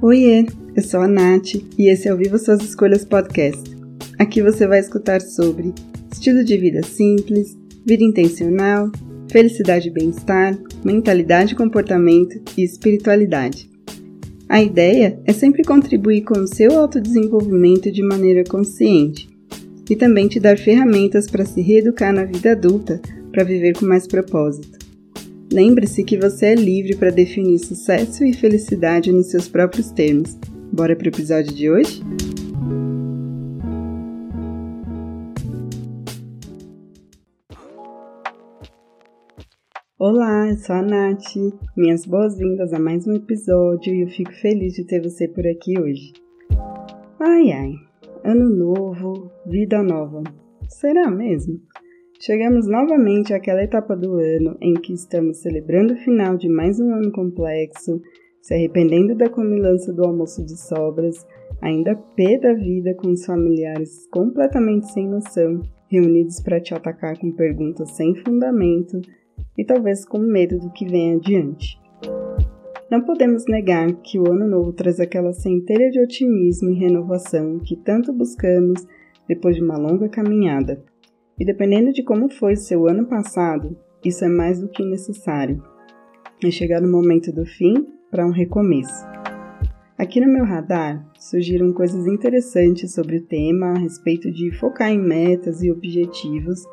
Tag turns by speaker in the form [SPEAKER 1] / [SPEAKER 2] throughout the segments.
[SPEAKER 1] Oiê, eu sou a Nath e esse é o Viva Suas Escolhas Podcast. Aqui você vai escutar sobre estilo de vida simples, vida intencional, felicidade e bem-estar, mentalidade e comportamento e espiritualidade. A ideia é sempre contribuir com o seu autodesenvolvimento de maneira consciente e também te dar ferramentas para se reeducar na vida adulta para viver com mais propósito. Lembre-se que você é livre para definir sucesso e felicidade nos seus próprios termos. Bora para o episódio de hoje? Olá, eu sou a Nath. Minhas boas-vindas a mais um episódio e eu fico feliz de ter você por aqui hoje. Ai ai, ano novo, vida nova. Será mesmo? Chegamos novamente àquela etapa do ano em que estamos celebrando o final de mais um ano complexo, se arrependendo da comilança do almoço de sobras, ainda pé da vida com os familiares completamente sem noção, reunidos para te atacar com perguntas sem fundamento e talvez com medo do que vem adiante. Não podemos negar que o ano novo traz aquela centelha de otimismo e renovação que tanto buscamos depois de uma longa caminhada. E dependendo de como foi seu ano passado, isso é mais do que necessário. É chegar no momento do fim para um recomeço. Aqui no meu radar surgiram coisas interessantes sobre o tema a respeito de focar em metas e objetivos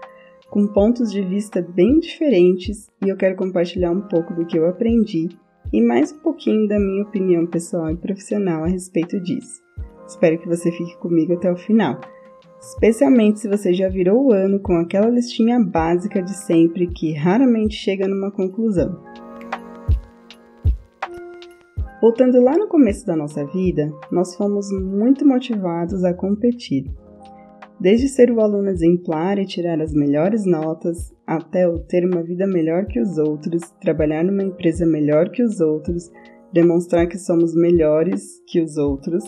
[SPEAKER 1] com pontos de vista bem diferentes e eu quero compartilhar um pouco do que eu aprendi e mais um pouquinho da minha opinião pessoal e profissional a respeito disso. Espero que você fique comigo até o final especialmente se você já virou o ano com aquela listinha básica de sempre que raramente chega numa conclusão. Voltando lá no começo da nossa vida, nós fomos muito motivados a competir. Desde ser o aluno exemplar e tirar as melhores notas, até o ter uma vida melhor que os outros, trabalhar numa empresa melhor que os outros, demonstrar que somos melhores que os outros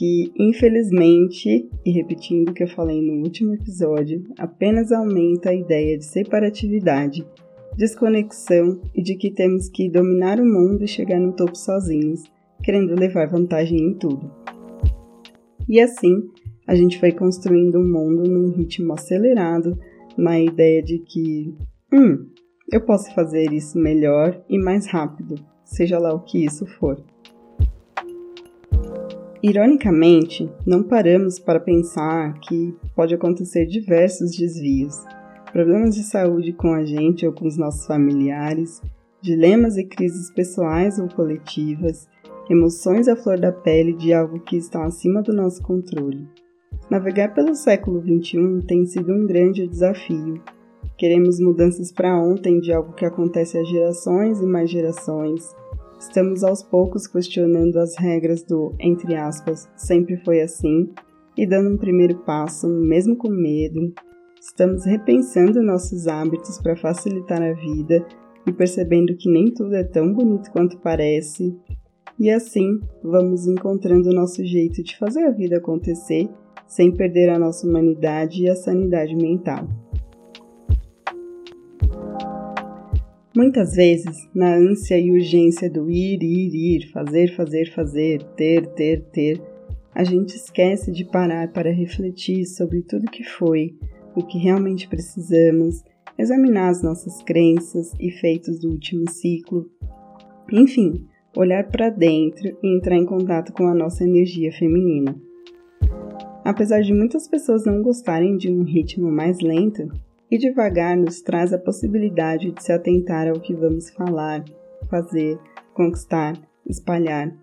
[SPEAKER 1] que, infelizmente, e repetindo o que eu falei no último episódio, apenas aumenta a ideia de separatividade, desconexão e de que temos que dominar o mundo e chegar no topo sozinhos, querendo levar vantagem em tudo. E assim, a gente foi construindo um mundo num ritmo acelerado, na ideia de que, hum, eu posso fazer isso melhor e mais rápido, seja lá o que isso for. Ironicamente, não paramos para pensar que pode acontecer diversos desvios, problemas de saúde com a gente ou com os nossos familiares, dilemas e crises pessoais ou coletivas, emoções à flor da pele de algo que está acima do nosso controle. Navegar pelo século XXI tem sido um grande desafio. Queremos mudanças para ontem de algo que acontece há gerações e mais gerações, Estamos aos poucos questionando as regras do, entre aspas, sempre foi assim e dando um primeiro passo, mesmo com medo. Estamos repensando nossos hábitos para facilitar a vida e percebendo que nem tudo é tão bonito quanto parece. E assim, vamos encontrando o nosso jeito de fazer a vida acontecer sem perder a nossa humanidade e a sanidade mental. Muitas vezes, na ânsia e urgência do ir, ir, ir, fazer, fazer, fazer, ter, ter, ter, a gente esquece de parar para refletir sobre tudo que foi, o que realmente precisamos, examinar as nossas crenças e feitos do último ciclo. Enfim, olhar para dentro e entrar em contato com a nossa energia feminina. Apesar de muitas pessoas não gostarem de um ritmo mais lento, e devagar nos traz a possibilidade de se atentar ao que vamos falar, fazer, conquistar, espalhar.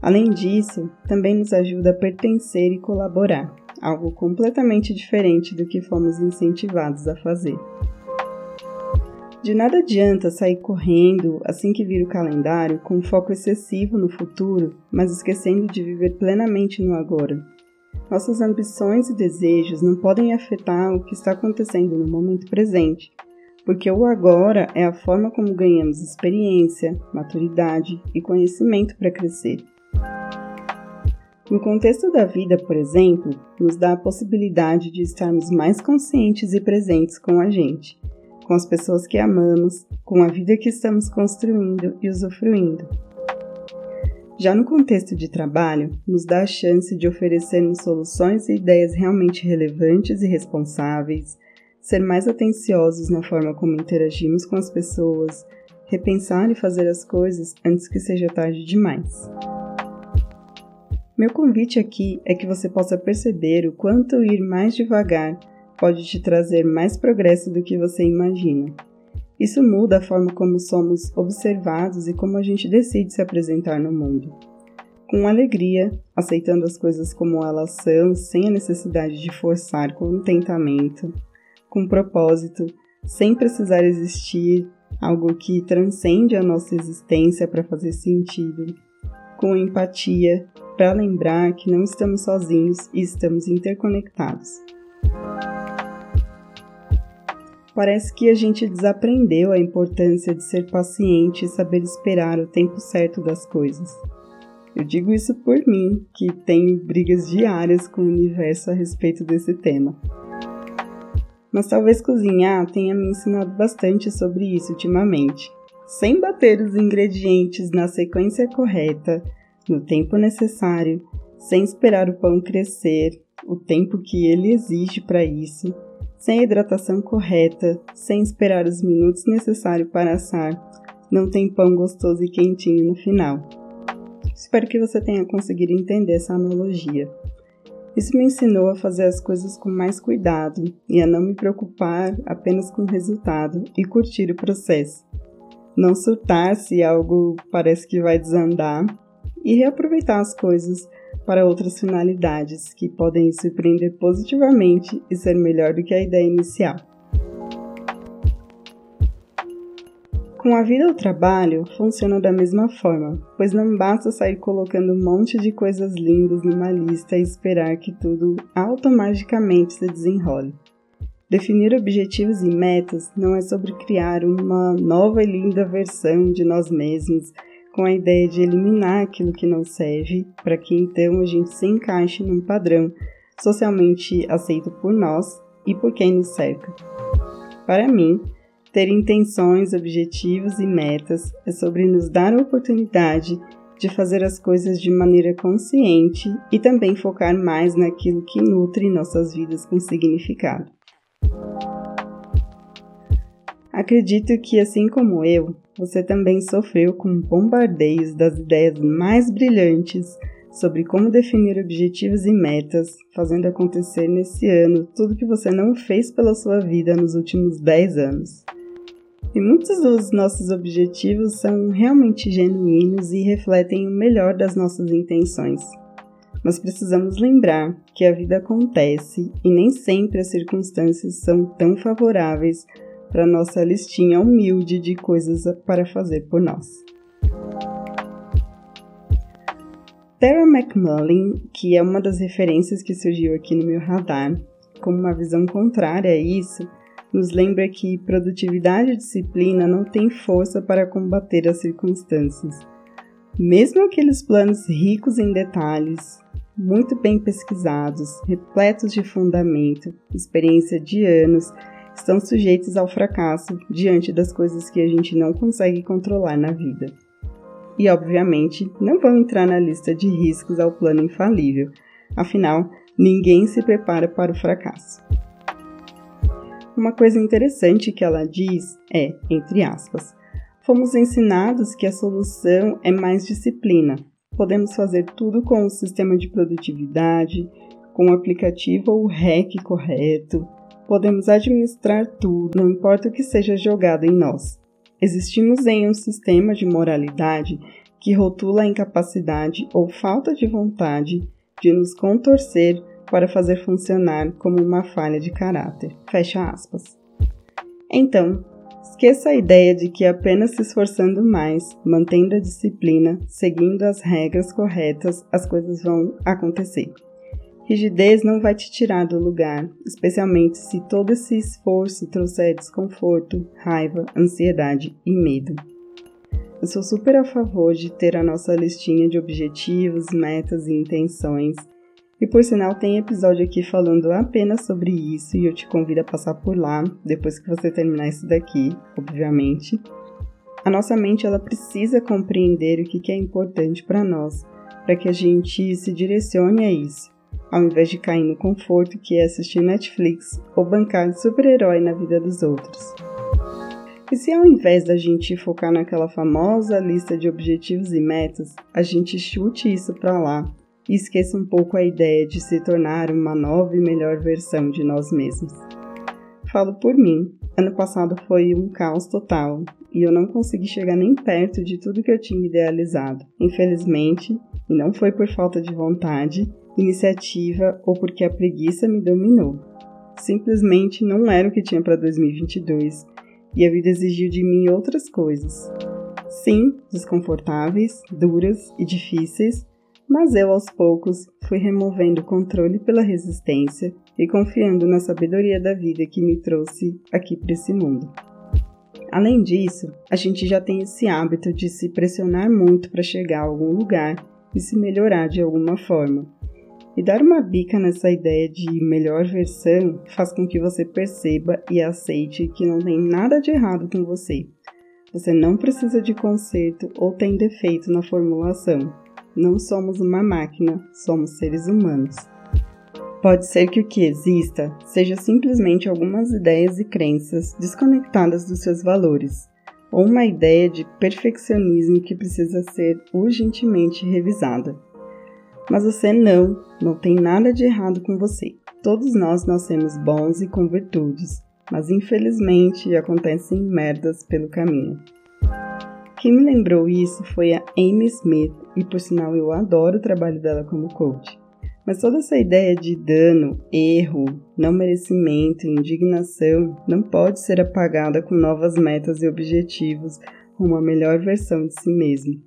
[SPEAKER 1] Além disso, também nos ajuda a pertencer e colaborar, algo completamente diferente do que fomos incentivados a fazer. De nada adianta sair correndo assim que vira o calendário com foco excessivo no futuro, mas esquecendo de viver plenamente no agora. Nossas ambições e desejos não podem afetar o que está acontecendo no momento presente, porque o agora é a forma como ganhamos experiência, maturidade e conhecimento para crescer. No contexto da vida, por exemplo, nos dá a possibilidade de estarmos mais conscientes e presentes com a gente, com as pessoas que amamos, com a vida que estamos construindo e usufruindo. Já no contexto de trabalho, nos dá a chance de oferecermos soluções e ideias realmente relevantes e responsáveis, ser mais atenciosos na forma como interagimos com as pessoas, repensar e fazer as coisas antes que seja tarde demais. Meu convite aqui é que você possa perceber o quanto ir mais devagar pode te trazer mais progresso do que você imagina. Isso muda a forma como somos observados e como a gente decide se apresentar no mundo. Com alegria, aceitando as coisas como elas são, sem a necessidade de forçar contentamento, com propósito, sem precisar existir algo que transcende a nossa existência para fazer sentido, com empatia, para lembrar que não estamos sozinhos e estamos interconectados. Parece que a gente desaprendeu a importância de ser paciente e saber esperar o tempo certo das coisas. Eu digo isso por mim, que tenho brigas diárias com o universo a respeito desse tema. Mas talvez cozinhar tenha me ensinado bastante sobre isso ultimamente. Sem bater os ingredientes na sequência correta, no tempo necessário, sem esperar o pão crescer, o tempo que ele exige para isso, sem a hidratação correta, sem esperar os minutos necessários para assar, não tem pão gostoso e quentinho no final. Espero que você tenha conseguido entender essa analogia. Isso me ensinou a fazer as coisas com mais cuidado e a não me preocupar apenas com o resultado e curtir o processo. Não surtar se algo parece que vai desandar e reaproveitar as coisas para outras finalidades que podem surpreender positivamente e ser melhor do que a ideia inicial. Com a vida ao trabalho, funciona da mesma forma, pois não basta sair colocando um monte de coisas lindas numa lista e esperar que tudo automaticamente se desenrole. Definir objetivos e metas não é sobre criar uma nova e linda versão de nós mesmos com a ideia de eliminar aquilo que não serve, para que então a gente se encaixe num padrão socialmente aceito por nós e por quem nos cerca. Para mim, ter intenções, objetivos e metas é sobre nos dar a oportunidade de fazer as coisas de maneira consciente e também focar mais naquilo que nutre nossas vidas com significado. Acredito que, assim como eu, você também sofreu com bombardeios das ideias mais brilhantes sobre como definir objetivos e metas, fazendo acontecer nesse ano tudo que você não fez pela sua vida nos últimos 10 anos. E muitos dos nossos objetivos são realmente genuínos e refletem o melhor das nossas intenções. Mas precisamos lembrar que a vida acontece e nem sempre as circunstâncias são tão favoráveis para nossa listinha humilde de coisas para fazer por nós. Tara McMullen, que é uma das referências que surgiu aqui no meu radar, como uma visão contrária a isso, nos lembra que produtividade e disciplina não têm força para combater as circunstâncias. Mesmo aqueles planos ricos em detalhes, muito bem pesquisados, repletos de fundamento, experiência de anos, estão sujeitos ao fracasso diante das coisas que a gente não consegue controlar na vida. E, obviamente, não vão entrar na lista de riscos ao plano infalível, afinal, ninguém se prepara para o fracasso. Uma coisa interessante que ela diz é, entre aspas, fomos ensinados que a solução é mais disciplina. Podemos fazer tudo com o sistema de produtividade, com o aplicativo ou o REC correto, podemos administrar tudo, não importa o que seja jogado em nós. Existimos em um sistema de moralidade que rotula a incapacidade ou falta de vontade de nos contorcer para fazer funcionar como uma falha de caráter. Fecha aspas. Então, esqueça a ideia de que apenas se esforçando mais, mantendo a disciplina, seguindo as regras corretas, as coisas vão acontecer. Rigidez não vai te tirar do lugar, especialmente se todo esse esforço trouxer desconforto, raiva, ansiedade e medo. Eu sou super a favor de ter a nossa listinha de objetivos, metas e intenções. E por sinal, tem episódio aqui falando apenas sobre isso e eu te convido a passar por lá depois que você terminar isso daqui, obviamente. A nossa mente ela precisa compreender o que é importante para nós, para que a gente se direcione a isso, ao invés de cair no conforto que é assistir Netflix ou bancar de super-herói na vida dos outros. E se ao invés da gente focar naquela famosa lista de objetivos e metas, a gente chute isso para lá e esqueça um pouco a ideia de se tornar uma nova e melhor versão de nós mesmos? Falo por mim, ano passado foi um caos total e eu não consegui chegar nem perto de tudo que eu tinha idealizado. Infelizmente, e não foi por falta de vontade, iniciativa ou porque a preguiça me dominou. Simplesmente não era o que tinha para 2022 e a vida exigiu de mim outras coisas. Sim, desconfortáveis, duras e difíceis, mas eu aos poucos fui removendo o controle pela resistência e confiando na sabedoria da vida que me trouxe aqui para esse mundo. Além disso, a gente já tem esse hábito de se pressionar muito para chegar a algum lugar e se melhorar de alguma forma. E dar uma bica nessa ideia de melhor versão faz com que você perceba e aceite que não tem nada de errado com você. Você não precisa de conserto ou tem defeito na formulação. Não somos uma máquina, somos seres humanos. Pode ser que o que exista seja simplesmente algumas ideias e crenças desconectadas dos seus valores, ou uma ideia de perfeccionismo que precisa ser urgentemente revisada. Mas você não, não tem nada de errado com você. Todos nós nascemos bons e com virtudes, mas infelizmente acontecem merdas pelo caminho. Quem me lembrou isso foi a Amy Smith, e por sinal eu adoro o trabalho dela como coach. Mas toda essa ideia de dano, erro, não merecimento indignação não pode ser apagada com novas metas e objetivos, uma melhor versão de si mesmo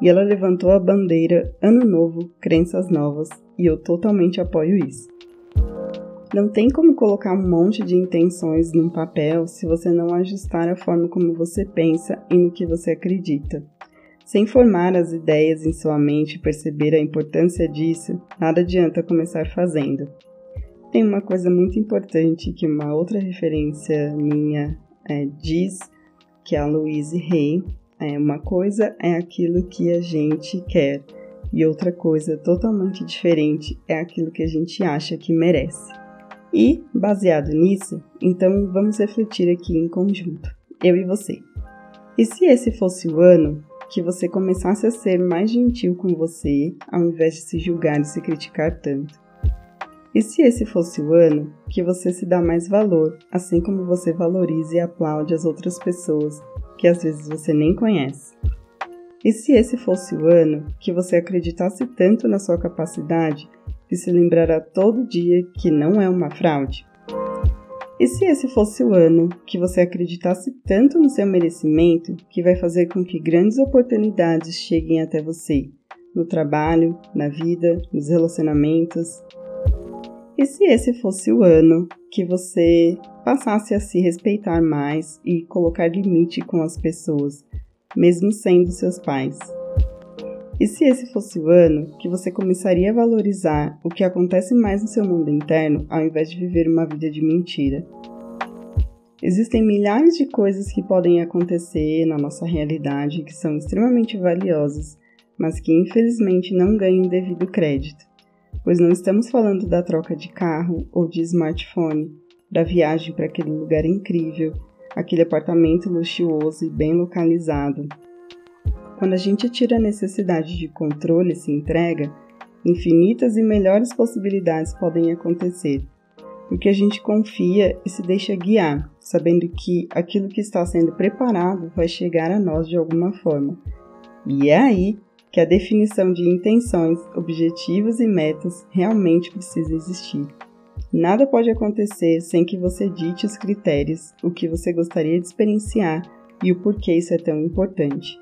[SPEAKER 1] e ela levantou a bandeira Ano Novo, Crenças Novas, e eu totalmente apoio isso. Não tem como colocar um monte de intenções num papel se você não ajustar a forma como você pensa e no que você acredita. Sem formar as ideias em sua mente e perceber a importância disso, nada adianta começar fazendo. Tem uma coisa muito importante que uma outra referência minha é, diz, que é a Louise Hay, é, uma coisa é aquilo que a gente quer e outra coisa totalmente diferente é aquilo que a gente acha que merece. E, baseado nisso, então vamos refletir aqui em conjunto, eu e você. E se esse fosse o ano que você começasse a ser mais gentil com você, ao invés de se julgar e se criticar tanto? E se esse fosse o ano que você se dá mais valor, assim como você valoriza e aplaude as outras pessoas que às vezes você nem conhece. E se esse fosse o ano que você acreditasse tanto na sua capacidade de se lembrar a todo dia que não é uma fraude? E se esse fosse o ano que você acreditasse tanto no seu merecimento que vai fazer com que grandes oportunidades cheguem até você, no trabalho, na vida, nos relacionamentos? E se esse fosse o ano que você passasse a se respeitar mais e colocar limite com as pessoas, mesmo sendo seus pais. E se esse fosse o ano que você começaria a valorizar o que acontece mais no seu mundo interno ao invés de viver uma vida de mentira? Existem milhares de coisas que podem acontecer na nossa realidade que são extremamente valiosas, mas que infelizmente não ganham devido crédito, pois não estamos falando da troca de carro ou de smartphone, da viagem para aquele lugar incrível, aquele apartamento luxuoso e bem localizado. Quando a gente tira a necessidade de controle e se entrega, infinitas e melhores possibilidades podem acontecer, porque a gente confia e se deixa guiar, sabendo que aquilo que está sendo preparado vai chegar a nós de alguma forma. E é aí que a definição de intenções, objetivos e metas realmente precisa existir. Nada pode acontecer sem que você dite os critérios, o que você gostaria de experienciar e o porquê isso é tão importante.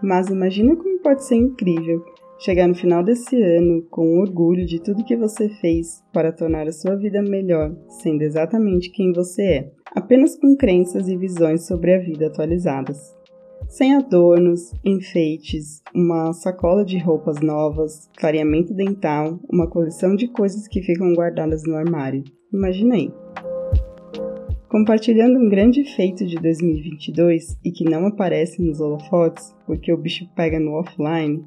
[SPEAKER 1] Mas imagina como pode ser incrível chegar no final desse ano com orgulho de tudo que você fez para tornar a sua vida melhor, sendo exatamente quem você é, apenas com crenças e visões sobre a vida atualizadas sem adornos, enfeites, uma sacola de roupas novas, clareamento dental, uma coleção de coisas que ficam guardadas no armário. Imaginei. Compartilhando um grande feito de 2022 e que não aparece nos holofotes porque o bicho pega no offline,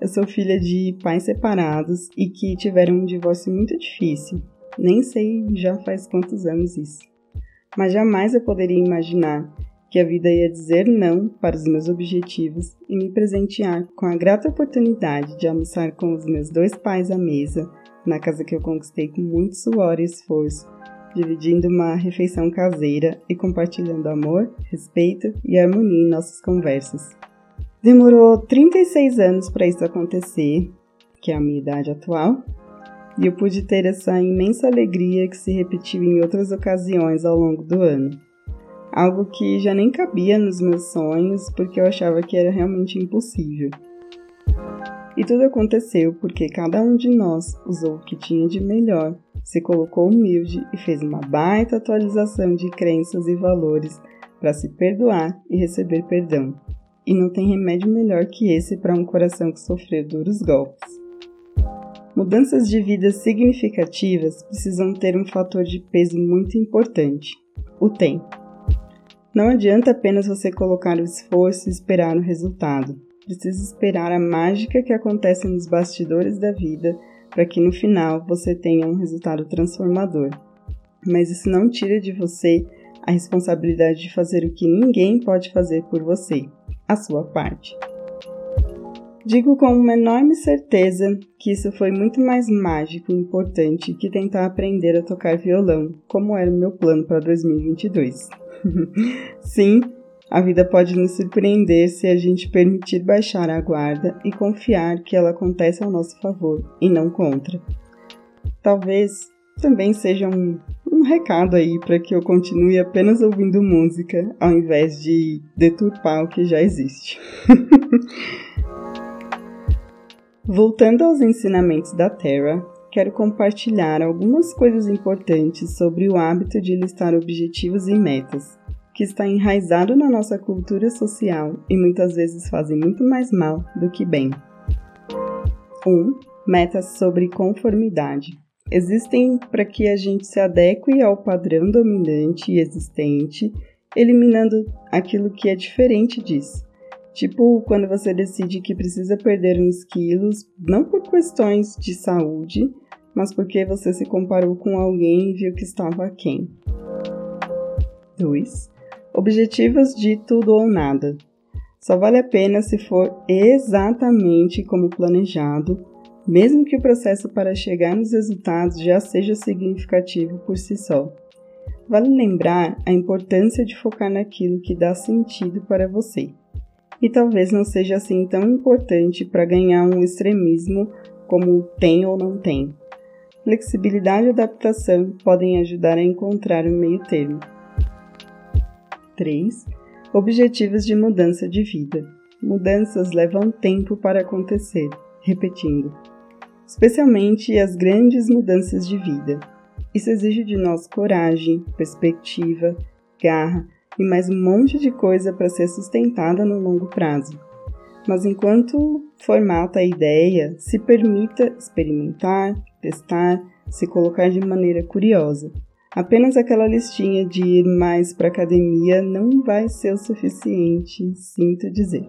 [SPEAKER 1] eu sou filha de pais separados e que tiveram um divórcio muito difícil. Nem sei já faz quantos anos isso. Mas jamais eu poderia imaginar que a vida ia dizer não para os meus objetivos e me presentear com a grata oportunidade de almoçar com os meus dois pais à mesa, na casa que eu conquistei com muito suor e esforço dividindo uma refeição caseira e compartilhando amor, respeito e harmonia em nossas conversas. Demorou 36 anos para isso acontecer, que é a minha idade atual, e eu pude ter essa imensa alegria que se repetiu em outras ocasiões ao longo do ano. Algo que já nem cabia nos meus sonhos porque eu achava que era realmente impossível. E tudo aconteceu porque cada um de nós usou o que tinha de melhor se colocou humilde e fez uma baita atualização de crenças e valores para se perdoar e receber perdão. E não tem remédio melhor que esse para um coração que sofreu duros golpes. Mudanças de vida significativas precisam ter um fator de peso muito importante: o tempo. Não adianta apenas você colocar o esforço e esperar o resultado. Precisa esperar a mágica que acontece nos bastidores da vida para que no final você tenha um resultado transformador. Mas isso não tira de você a responsabilidade de fazer o que ninguém pode fazer por você, a sua parte. Digo com uma enorme certeza que isso foi muito mais mágico e importante que tentar aprender a tocar violão, como era o meu plano para 2022. Sim, a vida pode nos surpreender se a gente permitir baixar a guarda e confiar que ela acontece ao nosso favor e não contra. Talvez também seja um, um recado aí para que eu continue apenas ouvindo música ao invés de deturpar o que já existe. Voltando aos ensinamentos da Terra, quero compartilhar algumas coisas importantes sobre o hábito de listar objetivos e metas que está enraizado na nossa cultura social e muitas vezes fazem muito mais mal do que bem. 1. Um, metas sobre conformidade. Existem para que a gente se adeque ao padrão dominante e existente, eliminando aquilo que é diferente disso. Tipo quando você decide que precisa perder uns quilos, não por questões de saúde, mas porque você se comparou com alguém e viu que estava aquém. 2 objetivos de tudo ou nada. Só vale a pena se for exatamente como planejado, mesmo que o processo para chegar nos resultados já seja significativo por si só. Vale lembrar a importância de focar naquilo que dá sentido para você. E talvez não seja assim tão importante para ganhar um extremismo como tem ou não tem. Flexibilidade e adaptação podem ajudar a encontrar o meio termo. 3. Objetivos de mudança de vida. Mudanças levam tempo para acontecer, repetindo, especialmente as grandes mudanças de vida. Isso exige de nós coragem, perspectiva, garra e mais um monte de coisa para ser sustentada no longo prazo. Mas enquanto formata a ideia, se permita experimentar, testar, se colocar de maneira curiosa Apenas aquela listinha de ir mais para academia não vai ser o suficiente, sinto dizer.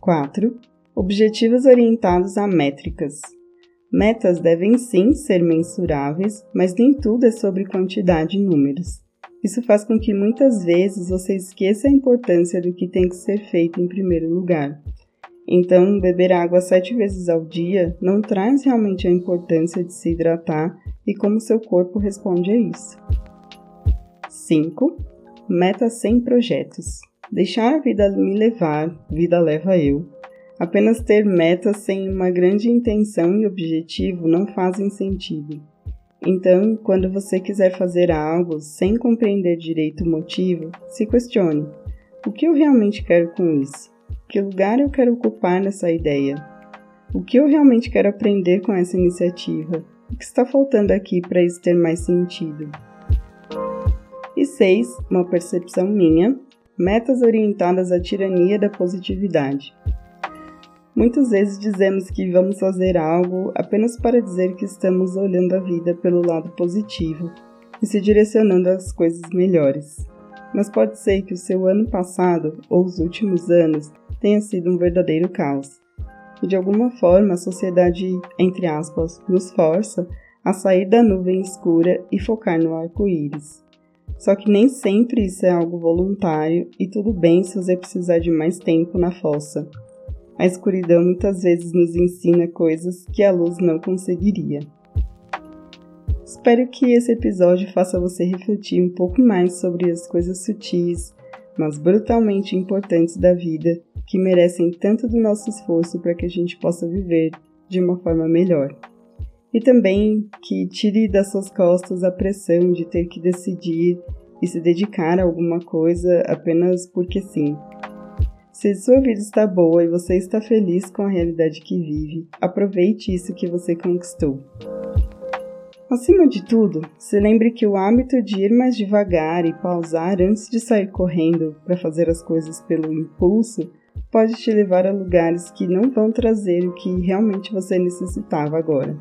[SPEAKER 1] 4. Objetivos orientados a métricas. Metas devem sim ser mensuráveis, mas nem tudo é sobre quantidade e números. Isso faz com que muitas vezes você esqueça a importância do que tem que ser feito em primeiro lugar. Então, beber água sete vezes ao dia não traz realmente a importância de se hidratar e como seu corpo responde a isso. 5. Metas sem projetos. Deixar a vida me levar, vida leva eu. Apenas ter metas sem uma grande intenção e objetivo não fazem sentido. Então, quando você quiser fazer algo sem compreender direito o motivo, se questione: o que eu realmente quero com isso? Que lugar eu quero ocupar nessa ideia? O que eu realmente quero aprender com essa iniciativa? O que está faltando aqui para isso ter mais sentido? E 6. Uma percepção minha. Metas orientadas à tirania da positividade. Muitas vezes dizemos que vamos fazer algo apenas para dizer que estamos olhando a vida pelo lado positivo. e se direcionando às coisas melhores. Mas pode ser que o seu ano passado ou os últimos anos tenha sido um verdadeiro caos. E de alguma forma a sociedade, entre aspas, nos força a sair da nuvem escura e focar no arco-íris. Só que nem sempre isso é algo voluntário e tudo bem se você precisar de mais tempo na fossa. A escuridão muitas vezes nos ensina coisas que a luz não conseguiria. Espero que esse episódio faça você refletir um pouco mais sobre as coisas sutis, mas brutalmente importantes da vida, que merecem tanto do nosso esforço para que a gente possa viver de uma forma melhor. E também que tire das suas costas a pressão de ter que decidir e se dedicar a alguma coisa apenas porque sim. Se sua vida está boa e você está feliz com a realidade que vive, aproveite isso que você conquistou. Acima de tudo, se lembre que o hábito de ir mais devagar e pausar antes de sair correndo para fazer as coisas pelo impulso pode te levar a lugares que não vão trazer o que realmente você necessitava agora.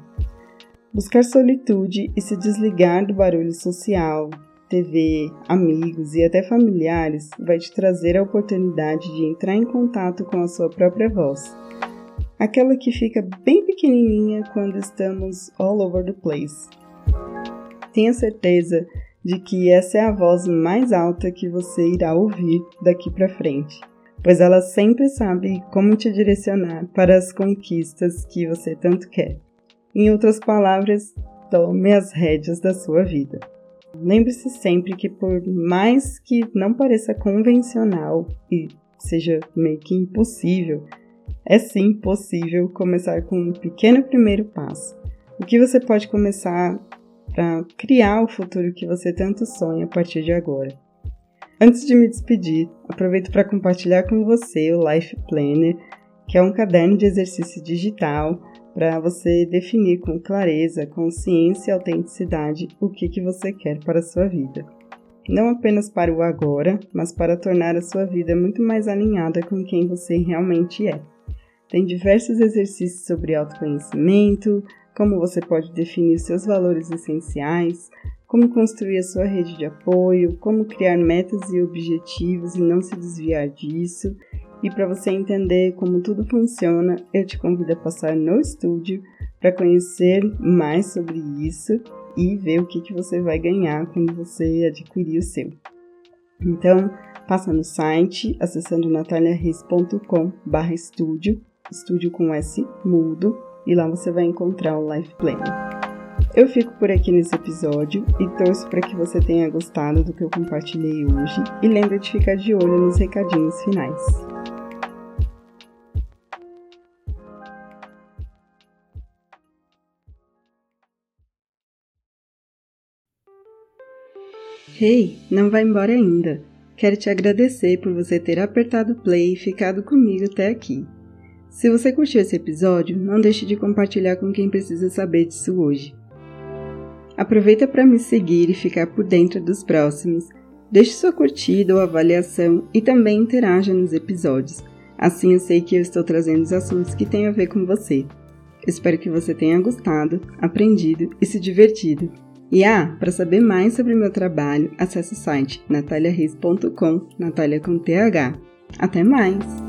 [SPEAKER 1] Buscar solitude e se desligar do barulho social, TV, amigos e até familiares vai te trazer a oportunidade de entrar em contato com a sua própria voz. Aquela que fica bem pequenininha quando estamos all over the place. Tenha certeza de que essa é a voz mais alta que você irá ouvir daqui para frente, pois ela sempre sabe como te direcionar para as conquistas que você tanto quer. Em outras palavras, tome as rédeas da sua vida. Lembre-se sempre que, por mais que não pareça convencional e seja meio que impossível, é sim possível começar com um pequeno primeiro passo. O que você pode começar para criar o futuro que você tanto sonha a partir de agora? Antes de me despedir, aproveito para compartilhar com você o Life Planner, que é um caderno de exercício digital para você definir com clareza, consciência e autenticidade o que, que você quer para a sua vida. Não apenas para o agora, mas para tornar a sua vida muito mais alinhada com quem você realmente é. Tem diversos exercícios sobre autoconhecimento, como você pode definir seus valores essenciais, como construir a sua rede de apoio, como criar metas e objetivos e não se desviar disso, e para você entender como tudo funciona, eu te convido a passar no estúdio para conhecer mais sobre isso e ver o que, que você vai ganhar quando você adquirir o seu. Então, passa no site acessando nataliareis.com barra estúdio, estúdio com S mudo, e lá você vai encontrar o Life Planner. Eu fico por aqui nesse episódio e torço para que você tenha gostado do que eu compartilhei hoje e lembre de ficar de olho nos recadinhos finais. Hey, não vai embora ainda. Quero te agradecer por você ter apertado play e ficado comigo até aqui. Se você curtiu esse episódio, não deixe de compartilhar com quem precisa saber disso hoje. Aproveita para me seguir e ficar por dentro dos próximos. Deixe sua curtida ou avaliação e também interaja nos episódios. Assim eu sei que eu estou trazendo os assuntos que têm a ver com você. Espero que você tenha gostado, aprendido e se divertido. E ah, para saber mais sobre meu trabalho, acesse o site nataliareis.com, Natalia com TH. Até mais!